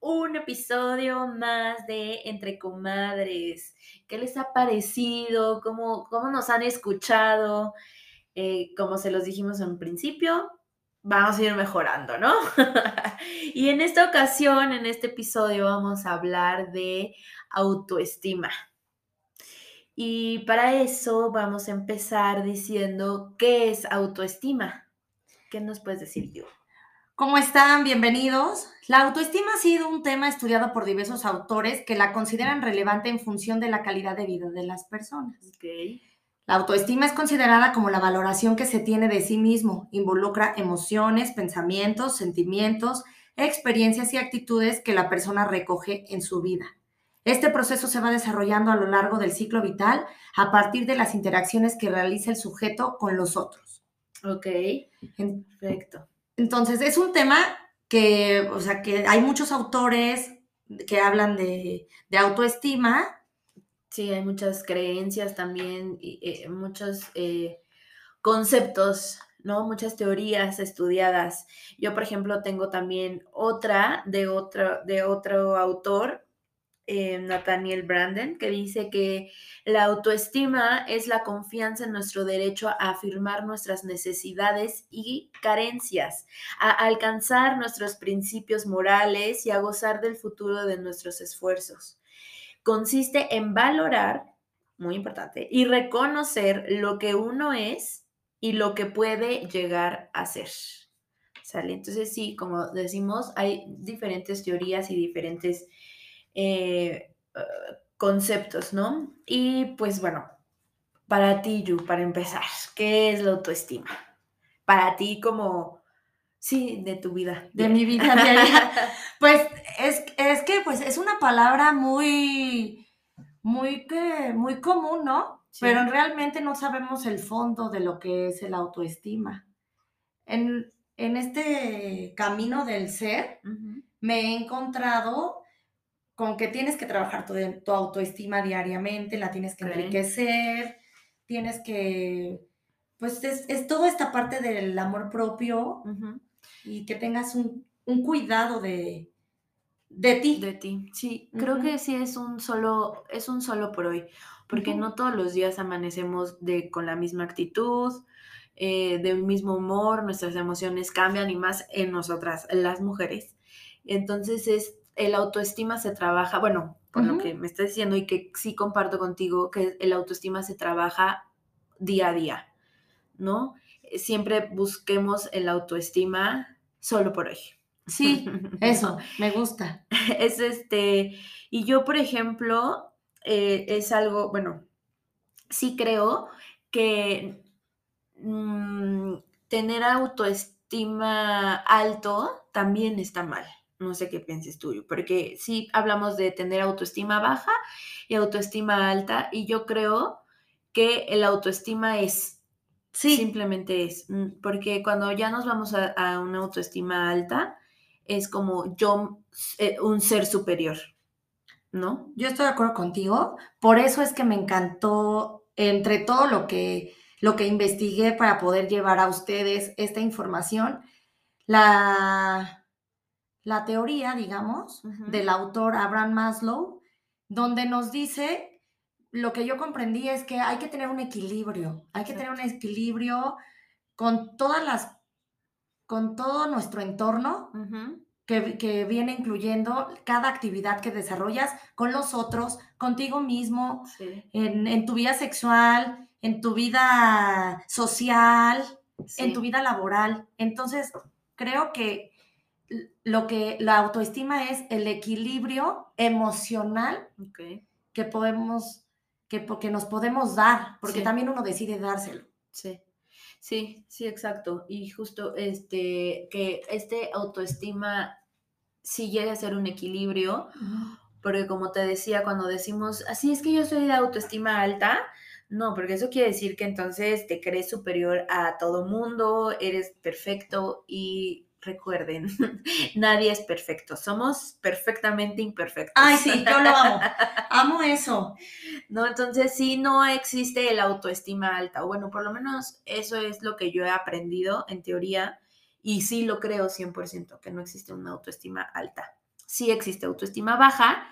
Un episodio más de Entre Comadres. ¿Qué les ha parecido? ¿Cómo, cómo nos han escuchado? Eh, como se los dijimos en un principio, vamos a ir mejorando, ¿no? y en esta ocasión, en este episodio, vamos a hablar de autoestima. Y para eso vamos a empezar diciendo qué es autoestima. ¿Qué nos puedes decir, yo? ¿Cómo están? Bienvenidos. La autoestima ha sido un tema estudiado por diversos autores que la consideran relevante en función de la calidad de vida de las personas. Okay. La autoestima es considerada como la valoración que se tiene de sí mismo. Involucra emociones, pensamientos, sentimientos, experiencias y actitudes que la persona recoge en su vida. Este proceso se va desarrollando a lo largo del ciclo vital a partir de las interacciones que realiza el sujeto con los otros. Ok, perfecto. Entonces, es un tema que, o sea, que hay muchos autores que hablan de, autoestima. Sí, hay muchas creencias también, y, eh, muchos eh, conceptos, ¿no? Muchas teorías estudiadas. Yo, por ejemplo, tengo también otra de otro, de otro autor eh, Nathaniel Branden, que dice que la autoestima es la confianza en nuestro derecho a afirmar nuestras necesidades y carencias, a alcanzar nuestros principios morales y a gozar del futuro de nuestros esfuerzos. Consiste en valorar, muy importante, y reconocer lo que uno es y lo que puede llegar a ser. ¿Sale? Entonces sí, como decimos, hay diferentes teorías y diferentes eh, conceptos, ¿no? Y pues bueno, para ti, Yu, para empezar, ¿qué es la autoestima? Para ti como, sí, de tu vida. De mi vida pues es, es, que pues es una palabra muy, muy, que, muy común, ¿no? Pero realmente no sabemos el fondo de lo que es el autoestima. En, en este camino del ser, me he encontrado con que tienes que trabajar tu, tu autoestima diariamente, la tienes que enriquecer, tienes que, pues es, toda esta parte del amor propio y que tengas un, cuidado de, de ti. De ti, sí, creo que sí es un solo, es un solo por hoy, porque no todos los días amanecemos de, con la misma actitud, eh, del mismo humor, nuestras emociones cambian y más en nosotras, las mujeres. Entonces es el autoestima se trabaja, bueno, por lo que me estás diciendo y que sí comparto contigo, que el autoestima se trabaja día a día, ¿no? Siempre busquemos el autoestima solo por hoy. Sí, eso, me gusta. Es este, y yo, por ejemplo, eh, es algo, bueno, sí creo que mm, tener autoestima alto también está mal no sé qué pienses tú, porque sí hablamos de tener autoestima baja y autoestima alta, y yo creo que el autoestima es, sí. simplemente es, mm, porque cuando ya nos vamos a, una autoestima alta, es como yo, eh, un ser superior, ¿no? Yo estoy de acuerdo contigo, por eso es que me encantó, entre todo lo que, lo que investigué para poder llevar a ustedes esta información, la la teoría, digamos, del autor Abraham Maslow, donde nos dice, lo que yo comprendí es que hay que tener un equilibrio, hay que tener un equilibrio con todas las, con todo nuestro entorno, que, viene incluyendo cada actividad que desarrollas con los otros, contigo mismo, en, tu vida sexual, en tu vida social, en tu vida laboral. Entonces, creo que lo que la autoestima es el equilibrio emocional que podemos, que, que, nos podemos dar, porque también uno decide dárselo. Sí. Sí, sí, exacto. Y justo este, que este autoestima sí llegue a ser un equilibrio, porque como te decía, cuando decimos, así es que yo soy de autoestima alta, no, porque eso quiere decir que entonces te crees superior a todo mundo, eres perfecto y recuerden, nadie es perfecto, somos perfectamente imperfectos. Ay, sí, yo lo amo, amo eso. No, entonces sí, no existe el autoestima alta, o bueno, por lo menos eso es lo que yo he aprendido en teoría y sí lo creo 100%, que no existe una autoestima alta. Sí existe autoestima baja,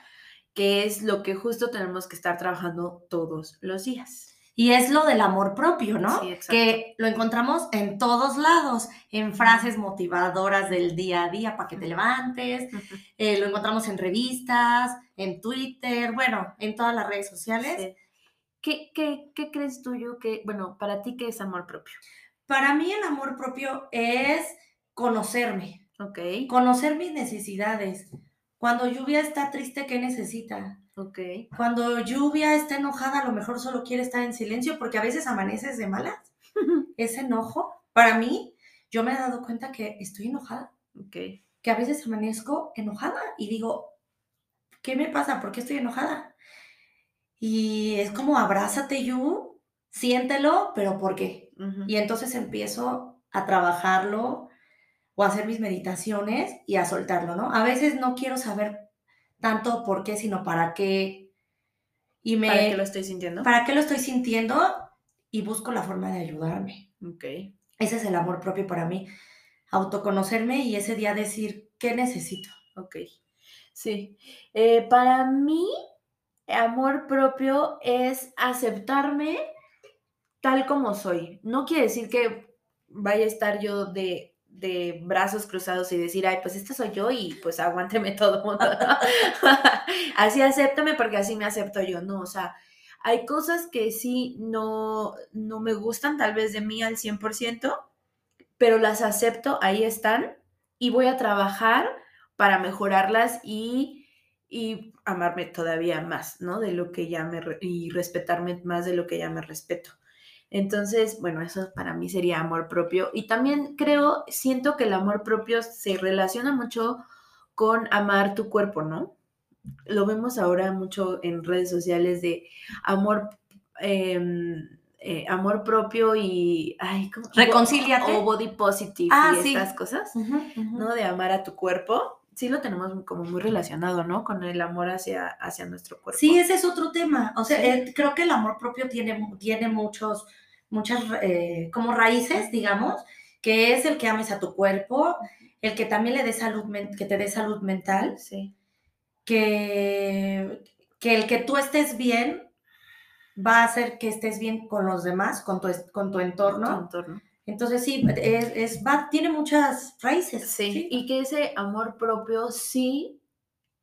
que es lo que justo tenemos que estar trabajando todos los días. Y es lo del amor propio, ¿no? Sí, exacto. que lo encontramos en todos lados, en frases motivadoras del día a día para que te levantes, eh, lo encontramos en revistas, en Twitter, bueno, en todas las redes sociales. Sí. ¿Qué, qué, qué crees tú, yo, que, bueno, para ti, qué es amor propio? Para mí el amor propio es conocerme, Ok, conocer mis necesidades. Cuando lluvia está triste, ¿qué necesita? Ok. Cuando lluvia está enojada, a lo mejor solo quiere estar en silencio porque a veces amaneces de malas. Ese enojo, para mí, yo me he dado cuenta que estoy enojada, Ok, que a veces amanezco enojada y digo, ¿qué me pasa? ¿Por qué estoy enojada? Y es como abrázate, Yu, siéntelo, pero ¿por qué? ujú, Y entonces empiezo a trabajarlo o a hacer mis meditaciones y a soltarlo, ¿no? A veces no quiero saber tanto por qué, sino para qué. Y me, ¿Para qué lo estoy sintiendo? ¿para qué lo estoy sintiendo? Y busco la forma de ayudarme. Ok, Ese es el amor propio para mí. Autoconocerme y ese día decir, ¿qué necesito? ok. Sí. Eh, para mí, amor propio es aceptarme tal como soy. No quiere decir que vaya a estar yo de, de brazos cruzados y decir, ay, pues esta soy yo y pues aguánteme todo mundo. así acéptame porque así me acepto yo. No, o sea, hay cosas que sí no, no me gustan tal vez de mí al 100%, pero las acepto, ahí están y voy a trabajar para mejorarlas y, y amarme todavía más, ¿no? De lo que ya me, y respetarme más de lo que ya me respeto. Entonces, bueno, eso para mí sería amor propio. Y también creo, siento que el amor propio se relaciona mucho con amar tu cuerpo, ¿no? Lo vemos ahora mucho en redes sociales de amor, em, eh, amor propio y, ay, ¿cómo? Reconcíliate. O body positive Ah, y sí. estas cosas. ¿no? De amar a tu cuerpo, sí lo tenemos como muy relacionado, ¿no? Con el amor hacia, hacia nuestro cuerpo. Sí, ese es otro tema. O sea, eh, creo que el amor propio tiene, tiene muchos, muchas eh, como raíces, digamos, que es el que ames a tu cuerpo, el que también le dé salud, que te dé salud mental, Sí, que, que el que tú estés bien va a hacer que estés bien con los demás, con tu, con tu tu entorno. Entonces sí, es, es- va, tiene muchas raíces. Sí, y que ese amor propio sí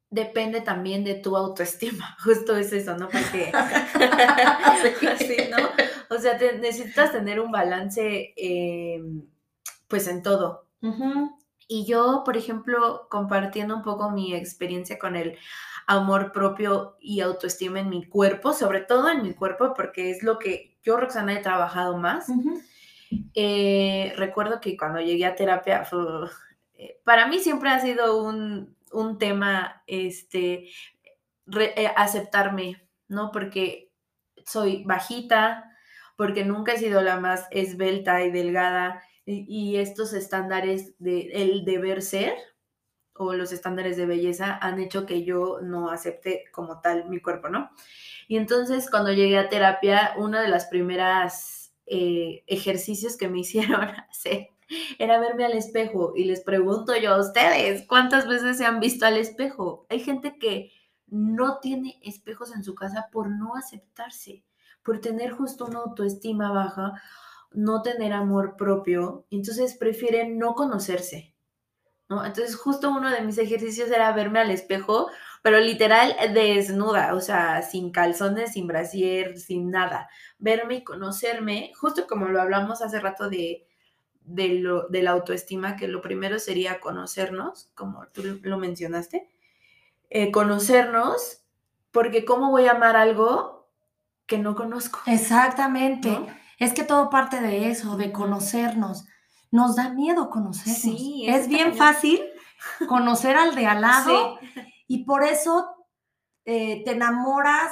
depende también de tu autoestima. Justo es eso, ¿no? Porque, sí, ¿no? O sea, te- necesitas tener un balance, eh, pues en todo. Y yo, por ejemplo, compartiendo un poco mi experiencia con el amor propio y autoestima en mi cuerpo, sobre todo en mi cuerpo, porque es lo que yo, Roxana, he trabajado más. Ujú. Eh, recuerdo que cuando llegué a terapia, eh, para mí siempre ha sido un, un tema, este, eh, aceptarme, ¿no? Porque soy bajita, porque nunca he sido la más esbelta y delgada, y, estos estándares de el deber ser o los estándares de belleza han hecho que yo no acepte como tal mi cuerpo, ¿no? Y entonces cuando llegué a terapia, una de las primeras eh, ejercicios que me hicieron hacer era verme al espejo y les pregunto yo a ustedes, ¿cuántas veces se han visto al espejo? Hay gente que no tiene espejos en su casa por no aceptarse, por tener justo una autoestima baja, no tener amor propio, entonces prefieren no conocerse. ¿no? Entonces justo uno de mis ejercicios era verme al espejo, pero literal desnuda, o sea, sin calzones, sin brasier, sin nada. Verme y conocerme, justo como lo hablamos hace rato de, de, lo, de la autoestima, que lo primero sería conocernos, como tú lo mencionaste, eh, conocernos, porque ¿cómo voy a amar algo que no conozco? Exactamente. ¿no? Es que todo parte de eso, de conocernos. Nos da miedo conocernos. Sí, es bien cañón. fácil conocer al de al lado y por eso eh, te enamoras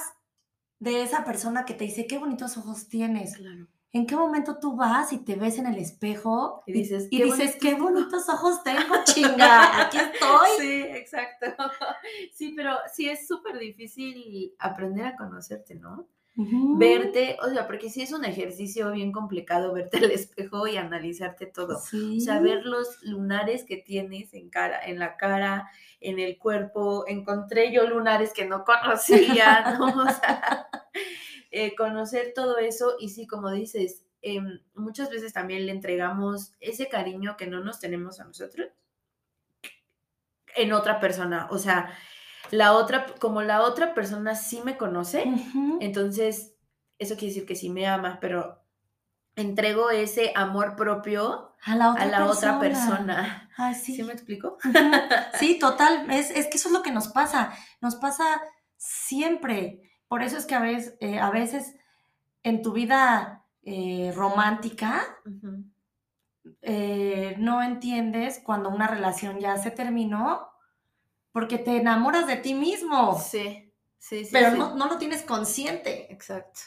de esa persona que te dice, qué bonitos ojos tienes. Claro. ¿En qué momento tú vas y te ves en el espejo Y dices, y "Qué dices, qué bonitos bonitos ojos tengo, chinga? Aquí estoy. Sí, exacto. Sí, pero sí es súper difícil aprender a conocerte, ¿no? Verte, o sea, porque sí es un ejercicio bien complicado verte al espejo y analizarte todo. Sí. O sea, ver los lunares que tienes en cara, en la cara, en el cuerpo. Encontré yo lunares que no conocía, ¿no? O sea, eh, conocer todo eso y sí, como dices, em, muchas veces también le entregamos ese cariño que no nos tenemos a nosotros en otra persona. O sea, la otra, como la otra persona sí me conoce, entonces eso quiere decir que sí me ama, pero entrego ese amor propio a la otra a la otra persona. persona. Ay, sí. ¿Sí me explico? Sí, total. Es, es que eso es lo que nos pasa. Nos pasa siempre. Por eso es que a veces, eh, a veces en tu vida eh, romántica eh, no entiendes cuando una relación ya se terminó porque te enamoras de ti mismo, Sí, sí, sí. pero sí. no, no lo tienes consciente. Exacto.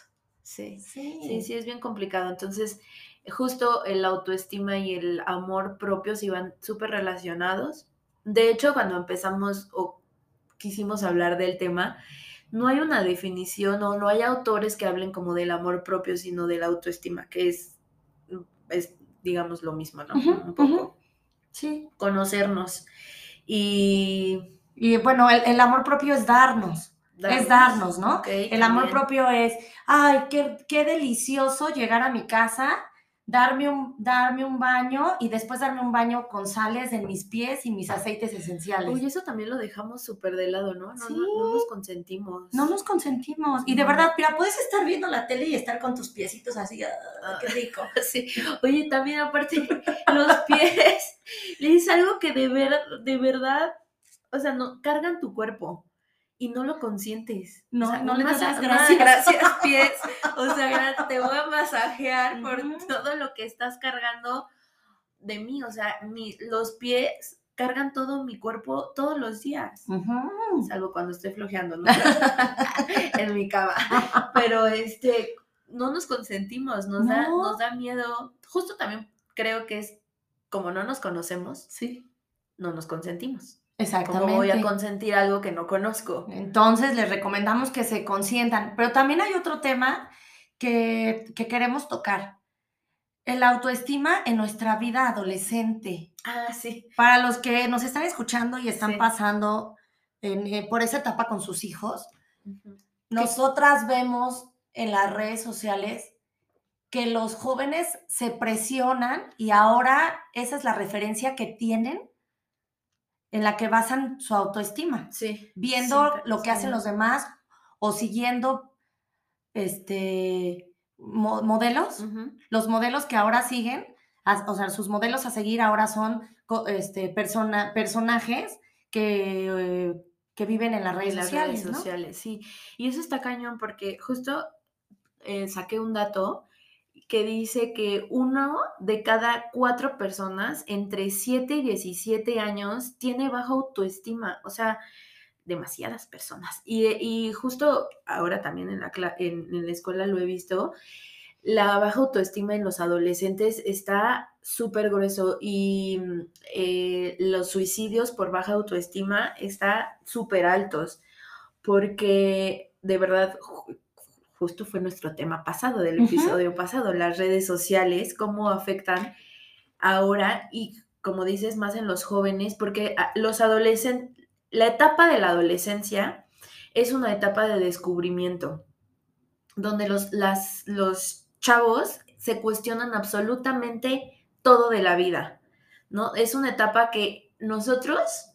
Sí. Sí. Sí, sí, es bien complicado. Entonces, justo el autoestima y el amor propio se iban súper relacionados. De hecho, cuando empezamos o quisimos hablar del tema, no hay una definición o no hay autores que hablen como del amor propio, sino de la autoestima, que es, es digamos, lo mismo, ¿no? Un poco. Sí. conocernos y... Y bueno, el, el amor propio es darnos. Es darnos, ¿no? El amor propio es, ay, qué, qué delicioso llegar a mi casa, darme un, darme un baño y después darme un baño con sales en mis pies y mis aceites esenciales. Oye, eso también lo dejamos súper de lado, ¿no? No, Sí. no, no nos consentimos. no nos consentimos. Y de verdad, mira, puedes estar viendo la tele y estar con tus piecitos así, ah, qué rico. Sí. Oye, también aparte, los pies, es algo que de, ver, de verdad, o sea, no, cargan tu cuerpo y no lo consientes. No, O sea, no un le das las gracias. gracias, pies. O sea, te voy a masajear por todo lo que estás cargando de mí. O sea, mi, los pies cargan todo mi cuerpo todos los días. Salvo cuando estoy flojeando, ¿no? en mi cama. Pero este, no nos consentimos, nos, da, No. nos da miedo. Justo también creo que es como no nos conocemos, Sí, no nos consentimos. Exactamente. ¿Cómo voy a consentir algo que no conozco? Entonces les recomendamos que se consientan. Pero también hay otro tema que, que queremos tocar. El autoestima en nuestra vida adolescente. Ah, sí. Para los que nos están escuchando y están Sí. pasando en, eh, por esa etapa con sus hijos, Ujú. nosotras vemos en las redes sociales que los jóvenes se presionan y ahora esa es la referencia que tienen en la que basan su autoestima Sí. viendo Sí, lo que hacen los demás o siguiendo este mo- modelos, los modelos que ahora siguen, o sea, sus modelos a seguir ahora son este, persona, personajes que, eh, que viven en las redes en las sociales, redes ¿no? sociales, sí. Y eso está cañón porque justo eh, saqué un dato que dice que uno de cada cuatro personas entre 7 y 17 años tiene baja autoestima, o sea, demasiadas personas. Y, y justo ahora también en la, en, la escuela lo he visto, la baja autoestima en los adolescentes está súper grueso y eh, los suicidios por baja autoestima está súper altos porque de verdad justo fue nuestro tema pasado del episodio pasado, las redes sociales, cómo afectan ahora y como dices más en los jóvenes porque a- los adolescentes, la etapa de la adolescencia es una etapa de descubrimiento donde los, las, los chavos se cuestionan absolutamente todo de la vida, ¿no? Es una etapa que nosotros,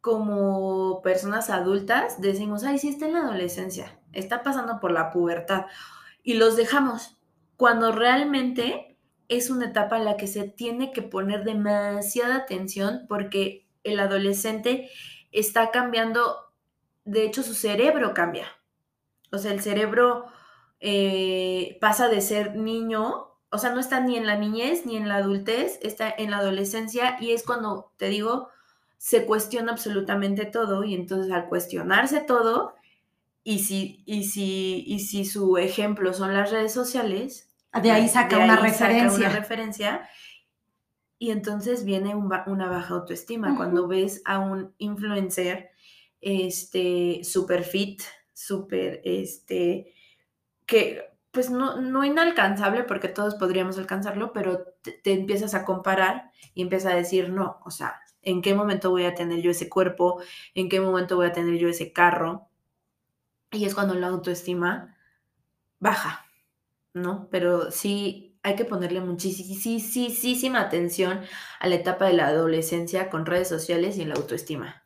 como personas adultas, decimos, ay, sí, está en la adolescencia, está pasando por la pubertad, y los dejamos, cuando realmente es una etapa en la que se tiene que poner demasiada atención porque el adolescente está cambiando, de hecho su cerebro cambia, o sea, el cerebro eh, pasa de ser niño, o sea, no está ni en la niñez ni en la adultez, está en la adolescencia y es cuando, te digo, se cuestiona absolutamente todo y entonces al cuestionarse todo, y si, y si, y si su ejemplo son las redes sociales, de ahí saca, una, referencia. Saca una referencia. Y entonces viene una baja autoestima. Cuando ves a un influencer este, super fit, super, este, que pues no, no inalcanzable porque todos podríamos alcanzarlo, pero te, te, empiezas a comparar y empiezas a decir, no, o sea, ¿en qué momento voy a tener yo ese cuerpo? ¿En qué momento voy a tener yo ese carro? Y es cuando la autoestima baja, ¿no? Pero sí hay que ponerle muchísima atención a la etapa de la adolescencia con redes sociales y en la autoestima.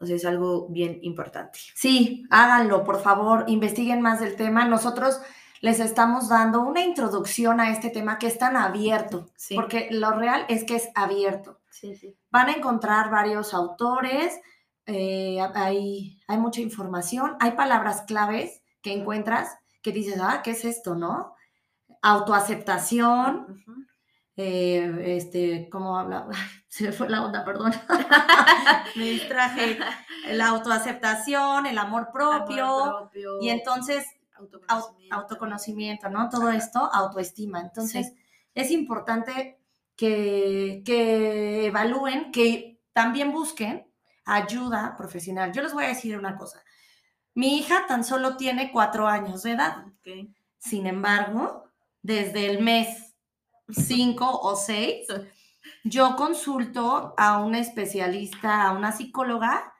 O sea, es algo bien importante. Sí, háganlo, por favor, investiguen más del tema. Nosotros les estamos dando una introducción a este tema que es tan abierto, porque lo real es que es abierto. Van a encontrar varios autores, eh, hay, hay mucha información, hay palabras claves que encuentras que dices, ah, ¿qué es esto, no? Autoaceptación, eh, este, ¿cómo habla? Se me fue la onda, perdón. me distraje. La autoaceptación, el amor propio, y entonces autoconocimiento, autoconocimiento ¿no? Todo esto, autoestima. Entonces, es importante que, que evalúen, que también busquen ayuda profesional. Yo les voy a decir una cosa. Mi hija tan solo tiene cuatro años de edad. Sin embargo, desde el mes cinco o seis, yo consulto a una especialista, a una psicóloga,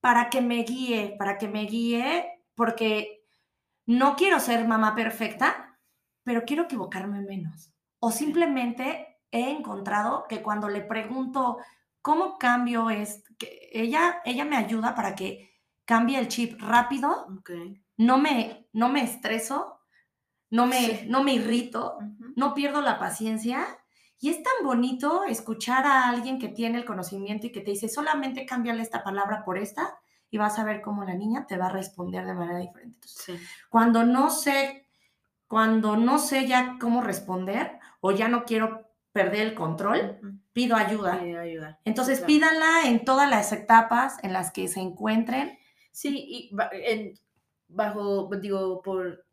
para que me guíe, para que me guíe, porque no quiero ser mamá perfecta, pero quiero equivocarme menos. O simplemente he encontrado que cuando le pregunto cómo cambio es, que ella, ella me ayuda para que cambie el chip rápido, no, me, no me estreso, no me, no me irrito, no pierdo la paciencia. Y es tan bonito escuchar a alguien que tiene el conocimiento y que te dice, solamente cámbiale esta palabra por esta y vas a ver cómo la niña te va a responder de manera diferente. Cuando no sé, cuando no sé ya cómo responder o ya no quiero perder el control, pido ayuda. ayuda. Entonces pídanla en todas las etapas en las que se encuentren. Sí, y en, bajo, digo, por,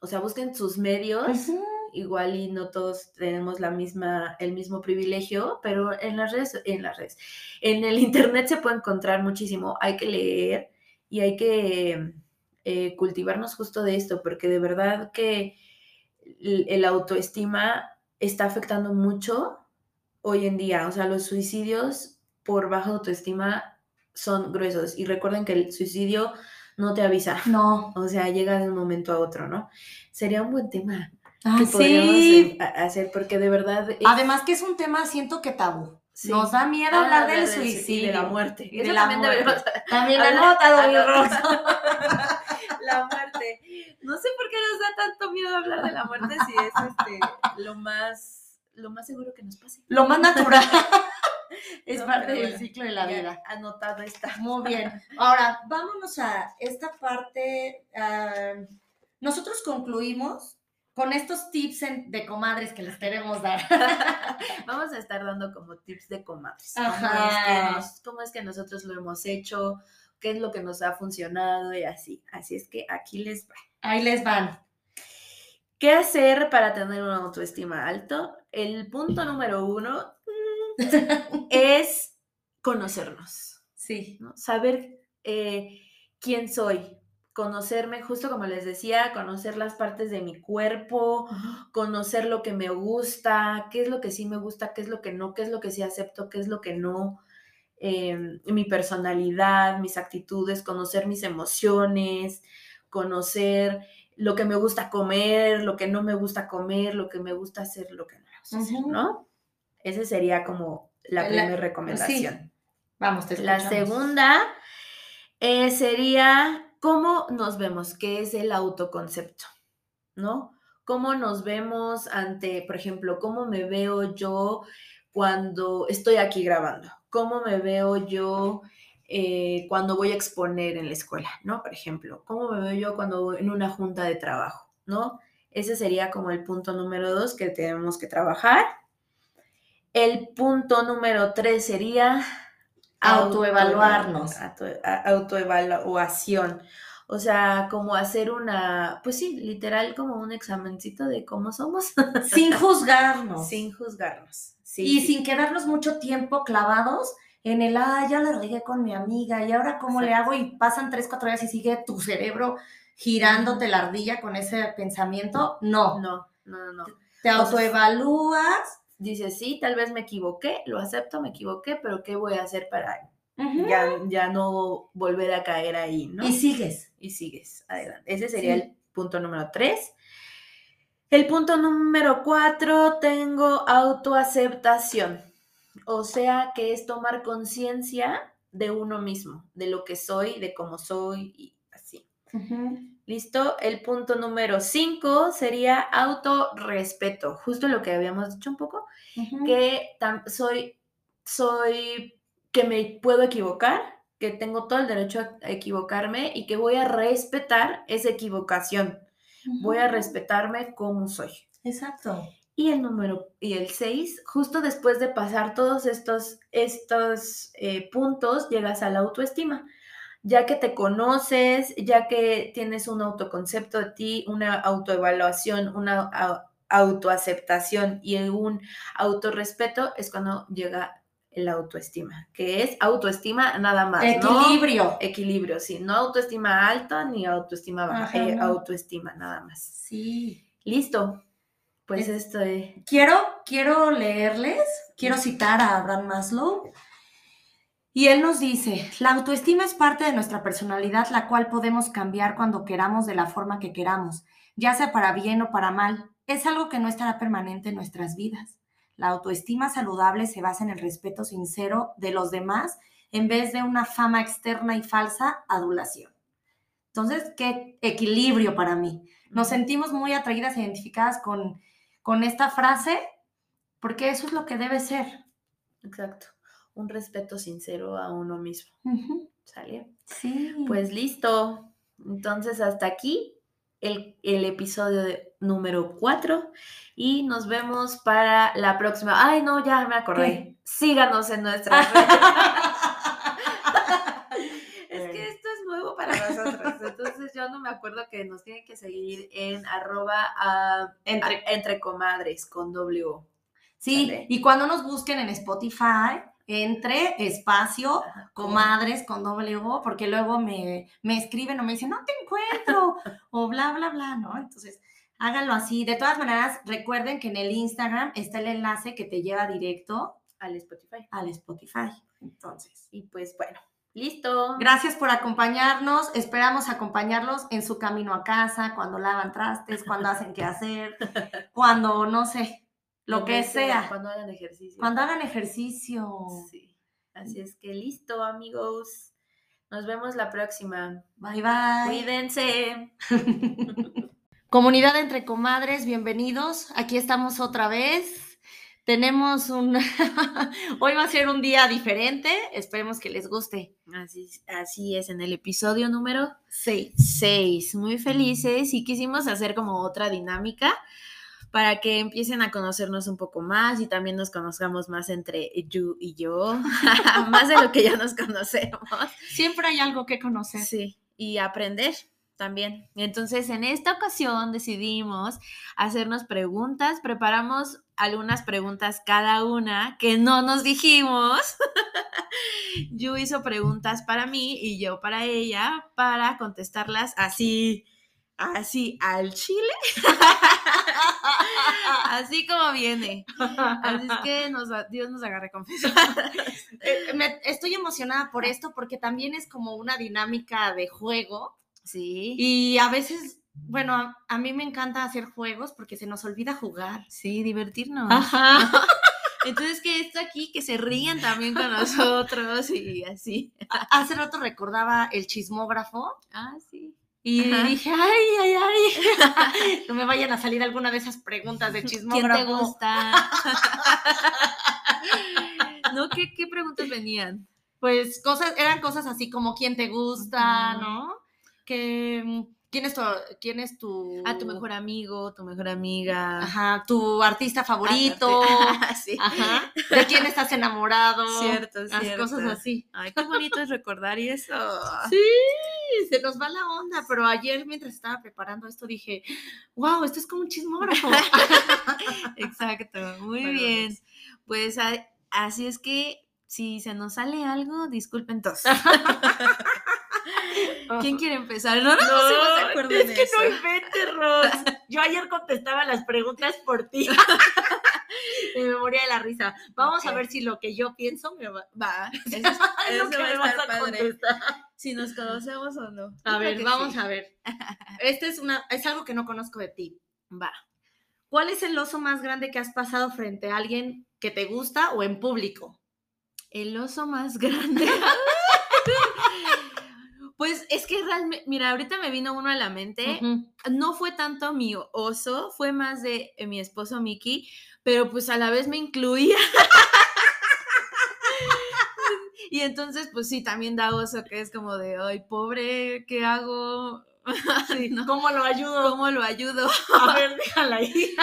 o sea, busquen sus medios. Igual y no todos tenemos la misma, el mismo privilegio, pero en las redes, en las redes, en el internet se puede encontrar muchísimo. Hay que leer y hay que eh, cultivarnos justo de esto, porque de verdad que el autoestima está afectando mucho hoy en día. O sea, los suicidios por baja autoestima son gruesos. Y recuerden que el suicidio no te avisa. No. O sea, llega de un momento a otro, ¿no? Sería un buen tema ah, que sí. hacer, porque de verdad. Además que es un tema, siento que tabú. Nos da miedo ah, hablar del suicidio. de la muerte. de la también muerte. También la nota, La muerte. No sé por qué nos da tanto miedo hablar de la muerte si es este, lo más lo más seguro que nos pase. Lo más natural. es parte del ciclo de la vida. Anotado está. Muy bien. Ahora, vámonos a esta parte. Nosotros concluimos con estos tips de comadres que les queremos dar. Vamos a estar dando como tips de comadres. Ajá. ¿Cómo es, que nosotros lo hemos hecho? ¿Qué es lo que nos ha funcionado? Y así. Así es que aquí les va. Ahí les van. ¿Qué hacer para tener una autoestima alto? El punto número uno es conocernos. Sí. Saber eh, quién soy, conocerme, justo como les decía, conocer las partes de mi cuerpo, conocer lo que me gusta, qué es lo que sí me gusta, qué es lo que no, qué es lo que sí acepto, qué es lo que no, em, mi personalidad, mis actitudes, conocer mis emociones, conocer lo que me gusta comer, lo que no me gusta comer, lo que me gusta hacer, lo que no me gusta hacer, ¿no? Esa sería como la, primera recomendación. Vamos, te La segunda eh, sería ¿Cómo nos vemos? ¿Qué es el autoconcepto? ¿No? ¿Cómo nos vemos ante, por ejemplo, cómo me veo yo cuando estoy aquí grabando? ¿Cómo me veo yo eh, cuando voy a exponer en la escuela? ¿No? Por ejemplo, ¿cómo me veo yo cuando en una junta de trabajo? ¿No? Ese sería como el punto número dos que tenemos que trabajar. El punto número tres sería Autoevaluarnos. autoevaluación. O sea, como hacer una, pues sí, literal como un examencito de cómo somos, Sin juzgarnos. sin juzgarnos. Sí, y sí. sin quedarnos mucho tiempo clavados en el, ah, ya la regué con mi amiga y ahora cómo le hago y pasan tres, cuatro días y sigue tu cerebro girándote la ardilla con ese pensamiento. No, No, no, no, no. te autoevalúas. Dices, sí, tal vez me equivoqué, lo acepto, me equivoqué, pero ¿qué voy a hacer para ya, ya no volver a caer ahí, ¿no? Y sigues. y sigues adelante. Ese sería Sí. el punto número tres. El punto número cuatro, tengo autoaceptación. O sea, que es tomar conciencia de uno mismo, de lo que soy, de cómo soy y así. ¿Listo? El punto número cinco sería autorrespeto. Justo lo que habíamos dicho un poco, que soy, soy, que me puedo equivocar, que tengo todo el derecho a equivocarme y que voy a respetar esa equivocación. Voy a respetarme como soy. Exacto. Y el número, y el 6, justo después de pasar todos estos, estos eh, puntos, llegas a la autoestima. Ya que te conoces, ya que tienes un autoconcepto de ti, una autoevaluación, una au- autoaceptación y un autorrespeto, es cuando llega la autoestima, que es autoestima nada más. ¿no? Equilibrio. Equilibrio, sí. No autoestima alta ni autoestima baja, Ajá, eh, autoestima nada más. Sí. Listo. Pues Es- esto es... Quiero, quiero leerles, quiero citar a Abraham Maslow. Y él nos dice, la autoestima es parte de nuestra personalidad, la cual podemos cambiar cuando queramos de la forma que queramos, ya sea para bien o para mal. Es algo que no estará permanente en nuestras vidas. La autoestima saludable se basa en el respeto sincero de los demás en vez de una fama externa y falsa adulación. Entonces, qué equilibrio para mí. Nos sentimos muy atraídas e identificadas con, con esta frase porque eso es lo que debe ser. Exacto. Un respeto sincero a uno mismo. Ujú, ¿Sale? Sí. Pues listo. Entonces, hasta aquí el, el episodio de- número 4 y nos vemos para la próxima. Ay, no, ya me acordé. ¿Qué? Síganos en nuestras redes. es Bueno. que esto es nuevo para nosotros. No me acuerdo que nos tienen que seguir en arroba ah, Entre- entre comadres con doble O. sí, y cuando nos busquen en Spotify, entre espacio Ajá, comadres con doble O, porque luego me, me escriben o me dicen, no te encuentro, o bla, bla, bla, ¿no? Entonces, háganlo así. De todas maneras, recuerden que en el Instagram está el enlace que te lleva directo al Spotify. al Spotify. Entonces, Y pues bueno, listo. gracias por acompañarnos. Esperamos acompañarlos en su camino a casa, cuando lavan trastes, cuando hacen qué hacer, cuando, no sé, lo que sea. Cuando hagan ejercicio. Cuando hagan ejercicio. Sí. Así es que listo, amigos. Nos vemos la próxima. Bye, bye. Cuídense. Comunidad entre comadres, bienvenidos. Aquí estamos otra vez. Tenemos un... Hoy va a ser un día diferente. Esperemos que les guste. Así, así es, en el episodio número Sí. 6. Muy felices y quisimos hacer como otra dinámica para que empiecen a conocernos un poco más y también nos conozcamos más entre you y yo, más de lo que ya nos conocemos. Siempre hay algo que conocer. Sí, y aprender también. Entonces, en esta ocasión decidimos hacernos preguntas, preparamos algunas preguntas cada una que no nos dijimos. Yu hizo preguntas para mí y yo para ella para contestarlas así, así al chile, así como viene. Así es que nos, Dios nos agarre confesar. Eh, estoy emocionada por esto porque también es como una dinámica de juego Sí. y a veces, bueno, a, a mí me encanta hacer juegos porque se nos olvida jugar. Sí, divertirnos. Ajá. Entonces, que esto aquí, que se rían también con nosotros y así. Hace rato recordaba el chismógrafo Ah, sí. y Ajá. dije, ay, ay, ay, no me vayan a salir alguna de esas preguntas de ¿Quién chismógrafo. te gusta? no, ¿qué, ¿qué preguntas venían? Pues cosas, eran cosas así como quién te gusta. ¿no? Que, ¿Quién es tu, quién es tu... A tu mejor amigo, tu mejor amiga. Ajá, tu artista favorito. sí. Ajá. ¿De quién estás enamorado? Cierto, Las cierto. cosas así. Ay, qué bonito es recordar y eso. Sí, se nos va la onda, pero ayer mientras estaba preparando esto dije, wow, esto es como un chismógrafo. Exacto, muy Bueno, bien. Pues a- así es que si se nos sale algo, disculpen todos. ¿Quién quiere empezar? No, no, de acuerdo es que eso. no inventes, Ros. Yo ayer contestaba las preguntas por ti. y me moría de la risa. Vamos a ver si lo que yo pienso me va, Va, eso, es- lo eso que va me vas a contestar. Si nos conocemos o no. A ver, vamos sí. a ver. Este es una, es algo que no conozco de ti. Va. ¿Cuál es el oso más grande que has pasado frente a alguien que te gusta o en público? El oso más grande. Pues es que realmente, mira, ahorita me vino uno a la mente. No fue tanto mi oso, fue más de eh, mi esposo Mickey, pero pues a la vez me incluía. y entonces, pues sí, también da oso, que es como de, ay, pobre, ¿qué hago? Sí, No, ¿Cómo lo ayudo? ¿Cómo lo ayudo? A ver, déjala ahí.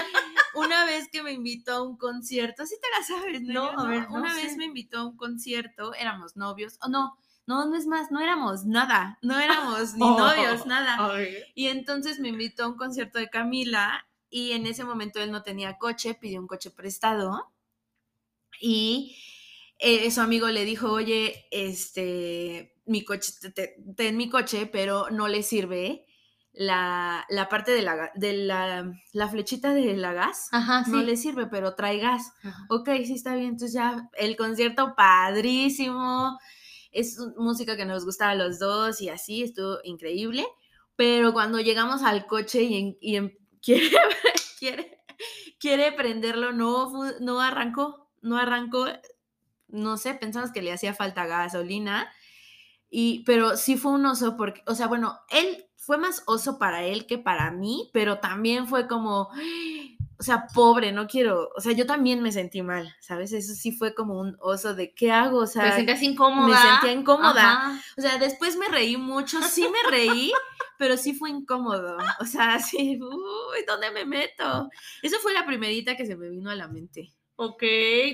Una vez que me invitó a un concierto, sí te la sabes, ¿no? No, a ver, no Una sé. vez me invitó a un concierto, éramos novios, o no, no, no es más, no éramos nada, no éramos ni Oh. novios, nada. Ver. Y entonces me invitó a un concierto de Camila y en ese momento él no tenía coche, pidió un coche prestado y eh, su amigo le dijo, oye, este, mi coche, te- te- ten mi coche, pero no le sirve la, la parte de, la, de la, la flechita de la gas. Ajá, sí. No le sirve, pero trae gas. Ajá. Ok, sí está bien. Entonces ya el concierto padrísimo. Es música que nos gustaba a los dos y así, estuvo increíble. Pero cuando llegamos al coche y, en- quiere, quiere, quiere prenderlo, no, no arrancó, no arrancó. No sé, pensamos que le hacía falta gasolina. Y, pero sí fue un oso porque, o sea, bueno, él fue más oso para él que para mí, pero también fue como, o sea, pobre, no quiero, o sea, yo también me sentí mal, ¿sabes? Eso sí fue como un oso de, ¿qué hago? O sea, ¿Te sentías incómoda? me sentía incómoda. Ajá. o sea, después me reí mucho, sí me reí, pero sí fue incómodo, o sea, sí, uy, ¿dónde me meto? Eso fue la primerita que se me vino a la mente. Ok,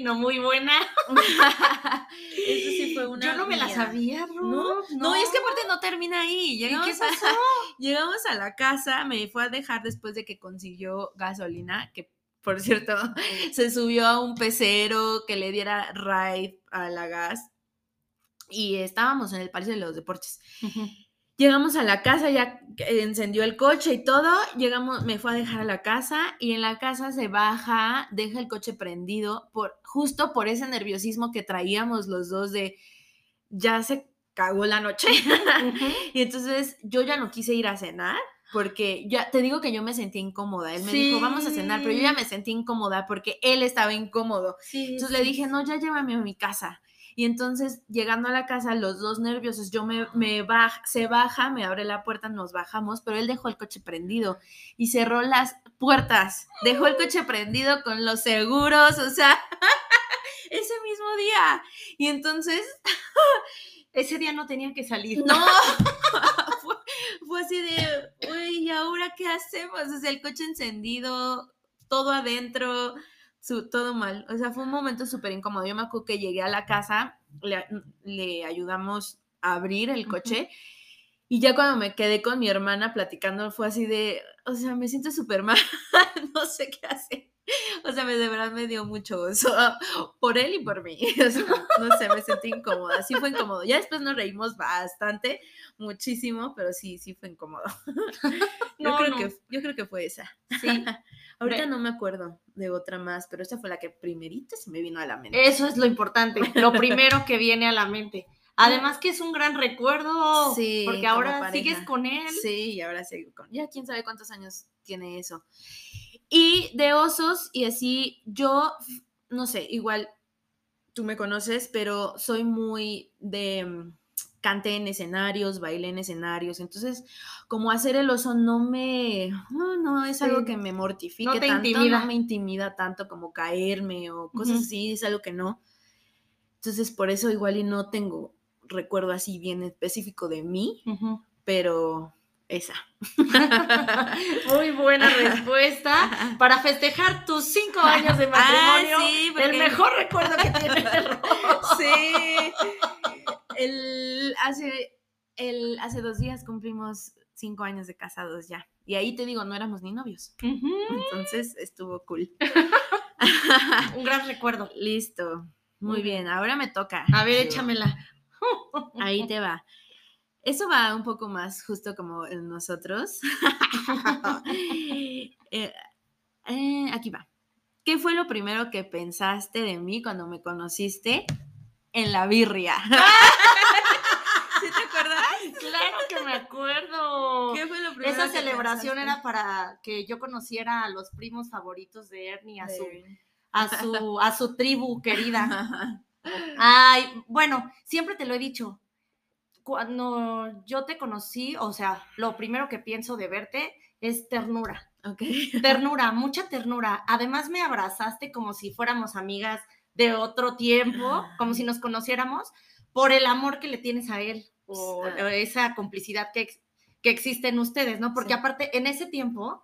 no muy buena. Eso sí fue una Yo no me la mía. sabía, Ru. No, no, y es que aparte no termina ahí. ¿Y Llegamos, qué pasó? llegamos a la casa, me fue a dejar después de que consiguió gasolina, que por cierto, se subió a un pecero que le diera ride a la gas. Y estábamos en el Palacio de los Deportes. Llegamos a la casa, ya encendió el coche y todo. Llegamos, me fue a dejar a la casa y en la casa se baja, deja el coche prendido, por, justo por ese nerviosismo que traíamos los dos de ya se cagó la noche. y entonces yo ya no quise ir a cenar porque ya te digo que yo me sentí incómoda. Él me dijo, vamos a cenar, pero yo ya me sentí incómoda porque él estaba incómodo. Sí, Entonces le dije, no, ya llévame a mi casa. Y entonces, llegando a la casa, los dos nerviosos, yo me, me baj, se baja, me abre la puerta, nos bajamos, pero él dejó el coche prendido y cerró las puertas, dejó el coche prendido con los seguros, o sea, ese mismo día. Y entonces, Ese día no tenía que salir. no, fue, fue así de, uy, ¿y ahora qué hacemos? O sea, el coche encendido, todo adentro, su- todo mal. O sea, fue un momento súper incómodo. Yo me acuerdo que llegué a la casa, le, le ayudamos a abrir el coche. Y ya cuando me quedé con mi hermana platicando, fue así de, o sea, me siento súper mal, no sé qué hacer. O sea, de verdad me dio mucho oso por él y por mí. O sea, no sé, me sentí incómoda. Sí fue incómodo. Ya después nos reímos bastante, muchísimo, pero sí, sí fue incómodo. Yo, No, creo, no. Que, yo creo que fue esa. Sí, Ahorita no me acuerdo de otra más, pero esta fue la que primerita se me vino a la mente. eso es lo importante, lo primero que viene a la mente. Además que es un gran recuerdo, Sí, porque ahora sigues con él. Sí, y ahora sigo con. Ya quién sabe cuántos años tiene eso. Y de osos, y así, yo, no sé, igual tú me conoces, pero soy muy de. mm, Canté en escenarios, bailé en escenarios, entonces como hacer el oso no me, no, no es algo Sí. que me mortifique No te tanto, intimida. no me intimida tanto como caerme o cosas así, es algo que no. Entonces por eso igual y no tengo recuerdo así bien específico de mí, pero Esa. Muy buena respuesta. Para festejar tus cinco años de matrimonio, Ah, sí, el mejor recuerdo que tiene el Rox. Sí. El, hace, el, hace dos días cumplimos cinco años de casados ya. Y ahí te digo, no éramos ni novios. Entonces estuvo cool. Un gran recuerdo. Listo. Muy Muy bien, ahora me toca. A ver, échamela. Ahí te va. Eso va un poco más justo como en nosotros. Eh, eh, aquí va. ¿Qué fue lo primero que pensaste de mí cuando me conociste en la birria? ¿Sí te acuerdas? Claro que me acuerdo. ¿Qué fue lo primero Esa que celebración pensaste? era para que yo conociera a los primos favoritos de Ernie, a su, a su, a su tribu querida. Ay, bueno, siempre te lo he dicho. Cuando yo te conocí, o sea, lo primero que pienso de verte es ternura. Ok. Ternura, mucha ternura. Además me abrazaste como si fuéramos amigas de otro tiempo, como si nos conociéramos, por el amor que le tienes a él o, o esa complicidad que, que existe en ustedes, ¿no? Porque Sí. aparte, en ese tiempo,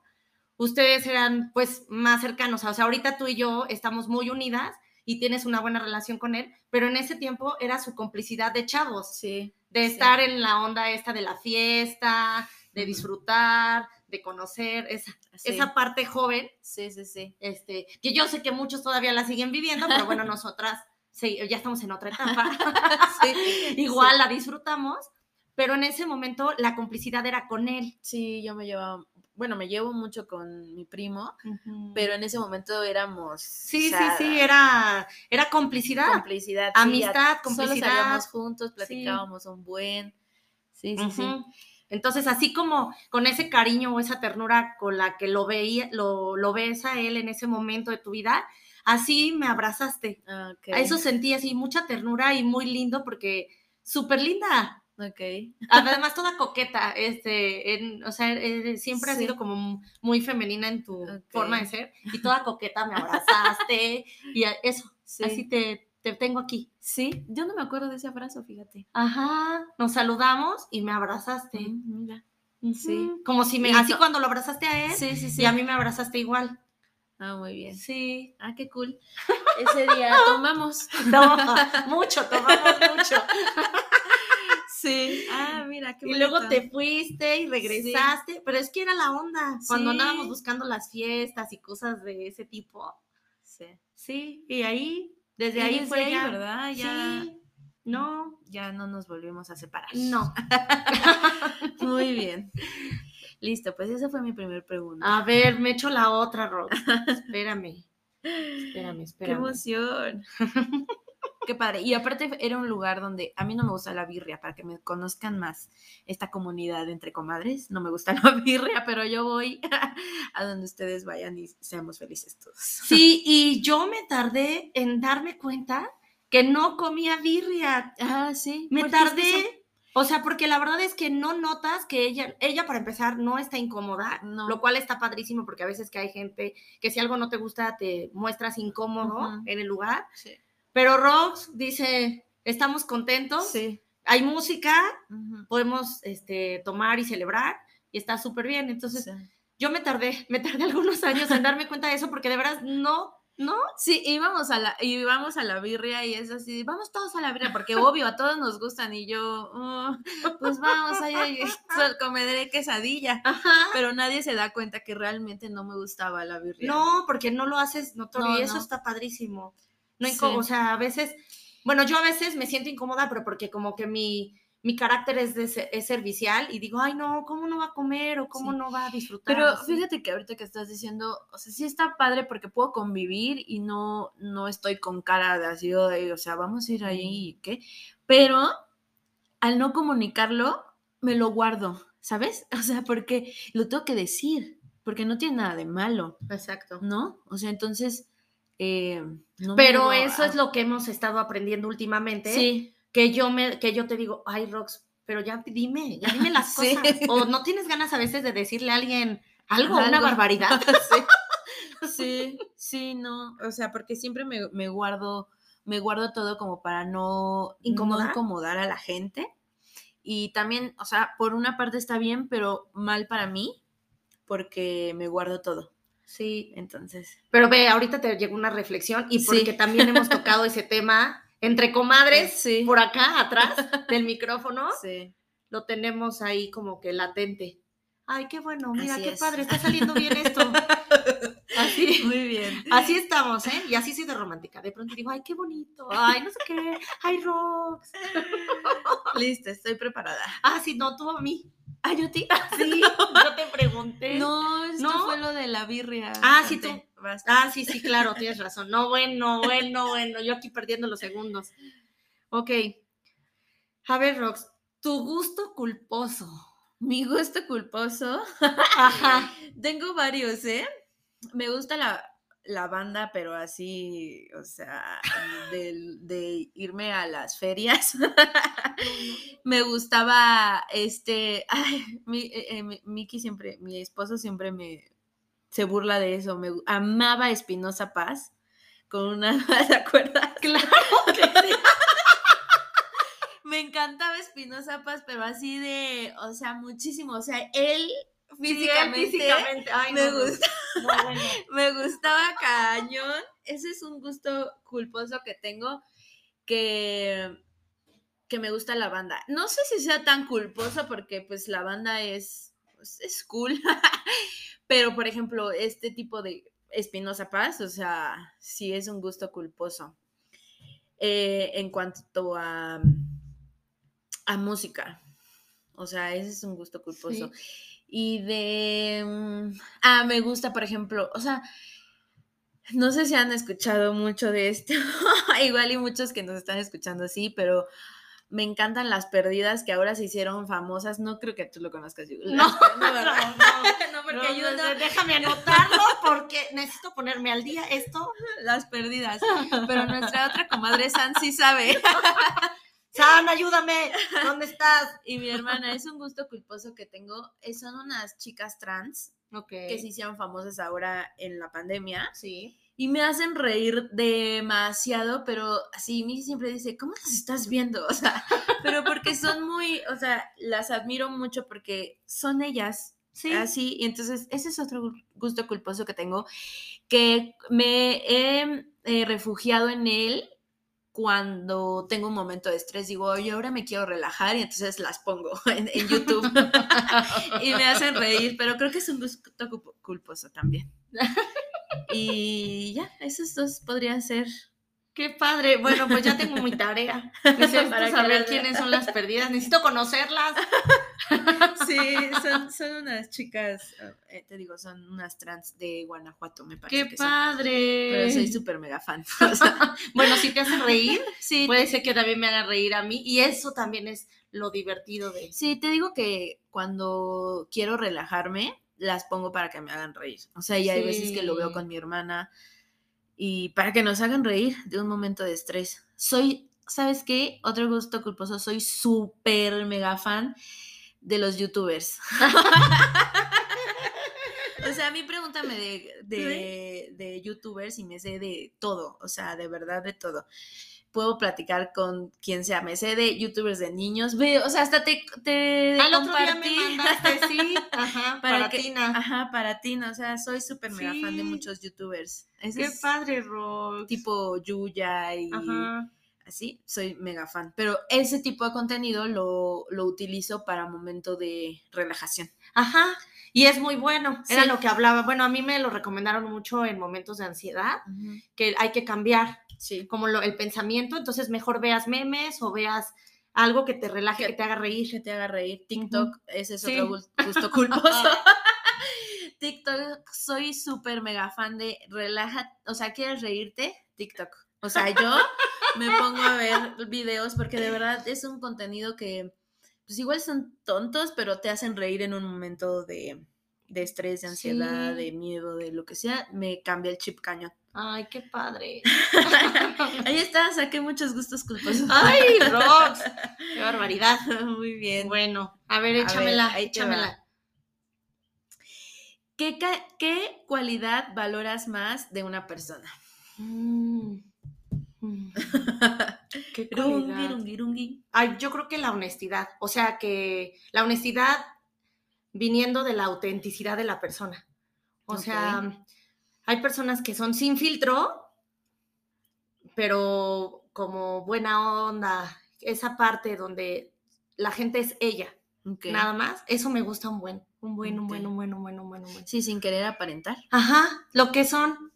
ustedes eran pues más cercanos. O sea, ahorita tú y yo estamos muy unidas y tienes una buena relación con él, pero en ese tiempo era su complicidad de chavos Sí. De Sí. estar en la onda esta de la fiesta, de disfrutar, de conocer esa, Sí. esa parte joven, Sí, sí, sí. este, que yo sé que muchos todavía la siguen viviendo, pero bueno, nosotras sí, ya estamos en otra etapa. Sí. Igual la disfrutamos, pero en ese momento la complicidad era con él. Sí, yo me llevaba, bueno, me llevo mucho con mi primo, pero en ese momento éramos... sí, o sea, sí, sí, era, era complicidad. complicidad. sí, Amistad, Solo complicidad. salíamos juntos, platicábamos un buen. Sí, sí, sí. Ujú. Entonces, así como con ese cariño o esa ternura con la que lo veía, lo, lo ves a él en ese momento de tu vida, así me abrazaste. Ah, Ok. A eso sentí así mucha ternura y muy lindo porque súper linda. Ok. Además, toda coqueta, este, en- o sea, eh, siempre has Sí. sido como muy femenina en tu forma de ser y toda coqueta me abrazaste y eso, Sí. así te, te tengo aquí. Sí, yo no me acuerdo de ese abrazo, fíjate. Ajá, nos saludamos y me abrazaste. Mm, mira. Sí. Sí. Como si me, así cuando lo abrazaste a él Sí, sí, sí. y a mí me abrazaste igual. Ah, muy bien. Sí. Ah, qué cool. Ese día tomamos. No, mucho, tomamos mucho. Sí. Ah, mira, qué Y luego te fuiste y regresaste, pero es que era la onda. Cuando Sí. andábamos buscando las fiestas y cosas de ese tipo. Sí. Sí, y ahí, desde Y ahí desde fue ahí, ya. ¿verdad? Ya, Sí. No, ya no nos volvimos a separar. no. Muy bien. Listo, pues esa fue mi primer pregunta. A ver, me echo la otra, Rox. Espérame. Espérame, ¡Qué espérame. emoción! Qué padre. Y aparte era un lugar donde a mí no me gusta la birria, para que me conozcan más esta comunidad entre comadres. No me gusta la birria, pero yo voy a donde ustedes vayan y seamos felices todos. Sí, y yo me tardé en darme cuenta que no comía birria. Ah, sí. Me porque es que tardé. O sea, porque la verdad es que no notas que ella, ella para empezar no está incómoda, No. lo cual está padrísimo porque a veces que hay gente que si algo no te gusta te muestras incómodo en el lugar. Sí. Pero Rox dice, estamos contentos, Sí. hay música, podemos este, tomar y celebrar y está súper bien. Entonces Sí. yo me tardé, me tardé algunos años en darme cuenta de eso porque de verdad no, no. Sí, íbamos a la, íbamos a la birria y es así, vamos todos a la birria, porque obvio, a todos nos gustan, y yo, "Oh, pues vamos, ay, sol- comeré quesadilla. Ajá. Pero nadie se da cuenta que realmente no me gustaba la birria. No, porque no lo haces notorio No, y eso no. está padrísimo. No Sí. O sea, a veces, bueno, yo a veces me siento incómoda, pero porque como que mi, mi carácter es, de es servicial y digo, ay, no, ¿cómo no va a comer o cómo Sí. no va a disfrutar? Pero así? fíjate que ahorita que estás diciendo, o sea, sí está padre porque puedo convivir y no, no estoy con cara de así, "Ay, o sea, vamos a ir ahí y qué. Pero al no comunicarlo, me lo guardo, ¿sabes? O sea, porque lo tengo que decir, porque no tiene nada de malo, Exacto. ¿no? O sea, entonces, eh, no Pero eso a- es lo que hemos estado aprendiendo últimamente. Sí, Que yo me, que yo te digo, ay, Rox, pero ya dime, ya dime las Sí. cosas. O no tienes ganas a veces de decirle a alguien algo, una barbaridad. sí, sí, sí, no, o sea, porque siempre me, me guardo, me guardo todo como para no ¿Incomodar? no incomodar a la gente Y también, o sea, por una parte está bien, pero mal para mí, porque me guardo todo. Sí. Entonces. Pero ve, ahorita te llegó una reflexión y porque Sí. también hemos tocado ese tema entre comadres, Sí. por acá atrás del micrófono, Sí. lo tenemos ahí como que latente. Ay, qué bueno, mira, Así qué es. padre, está saliendo bien esto. Así. Muy bien. Así estamos, ¿eh? Y así soy de romántica. De pronto digo, ay, qué bonito, ay, no sé qué, ay, Rox. Listo, estoy preparada. Ah, sí, no, tú a mí. Ah, yo ti. Sí, yo te pregunté. No, esto ¿No? fue lo de la birria. Ah, sí. Vas. Ah, sí, sí, claro, tienes razón. No, bueno, bueno, bueno, yo aquí perdiendo los segundos. Ok. A ver, Rox, tu gusto culposo. Mi gusto culposo. Ajá. Tengo varios, ¿eh? Me gusta la, la banda, pero así, o sea, de, de irme a las ferias. me gustaba este. Ay, mi, eh, eh, mi- Miki siempre, mi esposo siempre me se burla de eso. Me amaba Espinosa Paz con una. ¿Te acuerdas? Claro que sí. Me encantaba Espinosa Paz, pero así de, o sea, muchísimo. O sea, él Físicamente. físicamente. Ay, me no, gusta. No, bueno. me gustaba cañón. Ese es un gusto culposo que tengo que, que me gusta la banda. No sé si sea tan culposo porque pues la banda es, pues, es cool. Pero por ejemplo, este tipo de Espinosa Paz, o sea, sí es un gusto culposo. Eh, en cuanto a, a música. O sea, ese es un gusto culposo. Y de... mm, Ah, me gusta, por ejemplo, o sea, no sé si han escuchado mucho de esto, igual y muchos que nos están escuchando sí, pero me encantan las perdidas que ahora se hicieron famosas. No creo que tú lo conozcas. Yu- No, no, ¿verdad? no. No, porque No, yo no, no- Déjame anotarlo porque necesito ponerme al día esto. las perdidas. Pero nuestra otra comadre San sí sabe. San, ayúdame. ¿Dónde estás? Y mi hermana, es un gusto culposo que tengo. eh, Son unas chicas trans que se hicieron famosas ahora en la pandemia. Sí. Y me hacen reír demasiado, pero así, Missy siempre dice, ¿cómo las estás viendo? O sea, pero porque son muy, o sea, las admiro mucho porque son ellas, Sí. así, y entonces ese es otro gu- gusto culposo que tengo, que me he eh, refugiado en él cuando tengo un momento de estrés, digo, oye, ahora me quiero relajar y entonces las pongo en, en YouTube y me hacen reír, pero creo que es un gusto culposo también. Y ya, esos dos podrían ser. Qué padre. Bueno, pues ya tengo mi tarea. Necesito Para saber quiénes son las perdidas. Necesito conocerlas. Sí, son, son unas chicas, eh, te digo, son unas trans de Guanajuato, me parece. Qué que son. padre. Pero soy súper mega fan. o sea, Bueno, si te hacen reír, sí, puede ser que también me hagan reír a mí. Y eso también es lo divertido de sí, te digo que cuando quiero relajarme, las pongo para que me hagan reír. O sea, y hay veces que lo veo Sí. con mi hermana y para que nos hagan reír de un momento de estrés. Soy, ¿sabes qué? Otro gusto culposo, soy súper mega fan de los youtubers. o sea, a mí pregúntame de, de, de youtubers y me sé de todo, o sea, de verdad de todo. Puedo platicar con quien sea, me sé de youtubers de niños, o sea, hasta te, te Al otro día me compartí. mandaste, sí. Ajá, para, para que, Tina. ajá, para ti, ¿no? o sea, soy súper mega fan de muchos youtubers. Ese Qué padre, Rox. tipo Yuya y Ajá. Así, soy mega fan. Pero ese tipo de contenido lo, lo utilizo para momento de relajación. Ajá. Y es muy bueno. Era Sí. lo que hablaba. Bueno, a mí me lo recomendaron mucho en momentos de ansiedad, que hay que cambiar Sí. como lo- el pensamiento. Entonces, mejor veas memes o veas algo que te relaje, que, Que- te haga reír. Que te haga reír. TikTok, ese es Sí. otro gu- gusto culposo. TikTok, soy súper mega fan de relaja, o sea, ¿quieres reírte? TikTok. O sea, yo me pongo a ver videos porque de verdad es un contenido que, pues igual son tontos, pero te hacen reír en un momento de, de estrés, de ansiedad, Sí. de miedo, de lo que sea, me cambia el chip cañón. Ay, qué padre. Ahí está, saqué muchos gustos culposos. Ay, Rox. Qué barbaridad. Muy bien. Bueno, a ver, A échamela, ver, ahí te échamela. ¿Qué, ca- ¿Qué cualidad valoras más de una persona? Mm. Mm. Qué Rungi, rungi, rungi. Ay, yo creo que la honestidad, o sea que la honestidad viniendo de la autenticidad de la persona. O Ok. sea, hay personas que son sin filtro, pero como buena onda, esa parte donde la gente es ella, Ok. nada más, eso me gusta un buen, un buen, un buen, un buen, un buen, un buen, un buen. Sí, sin querer aparentar. Ajá, lo que son.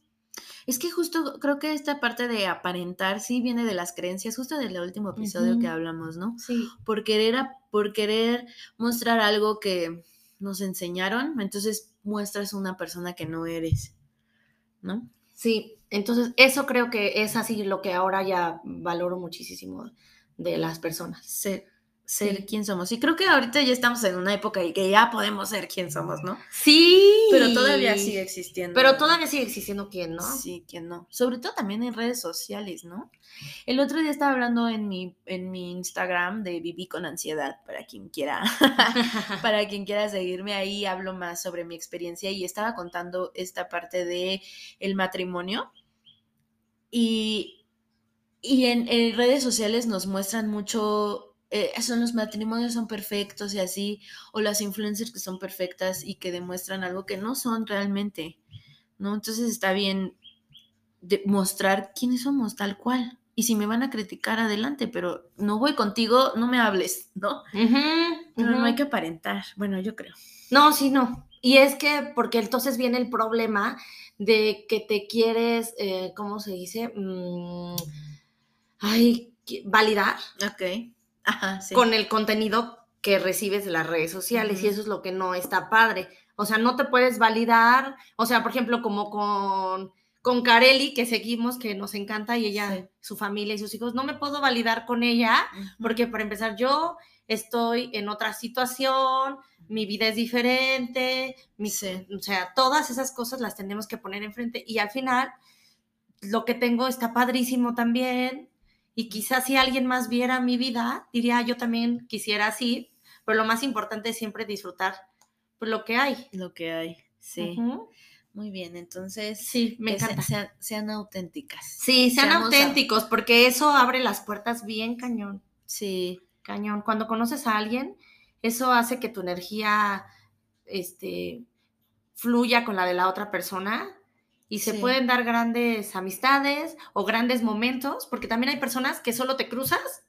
Es que justo creo que esta parte de aparentar sí viene de las creencias, justo del último episodio que hablamos, ¿no? Sí. Por querer, a- por querer mostrar algo que nos enseñaron, entonces muestras una persona que no eres, ¿no? Sí, entonces eso creo que es así lo que ahora ya valoro muchísimo de las personas. Ser, ser quien somos. Y creo que ahorita ya estamos en una época y que ya podemos ser quien somos, ¿no? Sí. Pero todavía sigue existiendo. Pero todavía sigue existiendo quien, ¿no? Sí, quien no. Sobre todo también en redes sociales, ¿no? El otro día estaba hablando en mi, en mi Instagram de Viví con ansiedad, para quien quiera, para quien quiera seguirme ahí, hablo más sobre mi experiencia y estaba contando esta parte de el matrimonio. Y, y en, en redes sociales nos muestran mucho, eh, son los matrimonios son perfectos y así, o las influencers que son perfectas y que demuestran algo que no son realmente, ¿no? Entonces está bien de mostrar quiénes somos tal cual. Y si me van a criticar, adelante, pero no voy contigo, no me hables, ¿no? Pero no hay que aparentar. Bueno, yo creo. No, sí, no. Y es que, porque entonces viene el problema de que te quieres, eh, ¿cómo se dice? Mm, ay, validar Ok. Ajá, sí. con el contenido que recibes de las redes sociales y Ujú. eso es lo que no está padre. O sea, no te puedes validar, o sea, por ejemplo, como con, con Carelli, que seguimos, que nos encanta, y ella, Sí. su familia y sus hijos, no me puedo validar con ella porque para empezar yo estoy en otra situación, mi vida es diferente, mi- Sí. o sea, todas esas cosas las tenemos que poner enfrente y al final lo que tengo está padrísimo también y quizás si alguien más viera mi vida, diría "Ah, yo también quisiera así, pero lo más importante es siempre disfrutar pues, lo que hay. Lo que hay. Sí. Muy bien. Entonces, Sí, me encanta. sean, sean auténticas. Sí, sean Seamos a- auténticos porque eso abre las puertas bien cañón. Sí. Cañón. Cuando conoces a alguien, eso hace que tu energía este, fluya con la de la otra persona y se Sí. pueden dar grandes amistades o grandes momentos, porque también hay personas que solo te cruzas,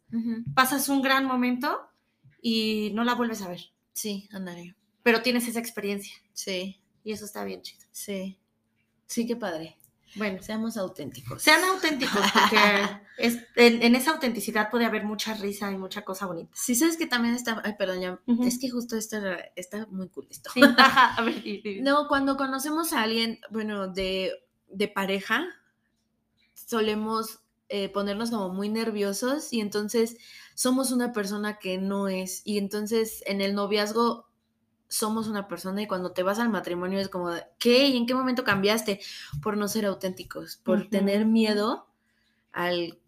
pasas un gran momento y no la vuelves a ver, Sí, ándale. pero tienes esa experiencia Sí. y eso está bien chido. Sí. Sí, qué padre. Bueno, Seamos auténticos. sean auténticos porque es- en, en esa autenticidad puede haber mucha risa y mucha cosa bonita. Sí, sabes que también está. Ay, perdón, ya. Es que justo esto está muy cool esto. Sí, a ver, No, cuando conocemos a alguien, bueno, de, de pareja, solemos eh, ponernos como muy nerviosos y entonces somos una persona que no es. Y entonces en el noviazgo somos una persona y cuando te vas al matrimonio es como, ¿qué? ¿Y en qué momento cambiaste? Por no ser auténticos, por tener miedo al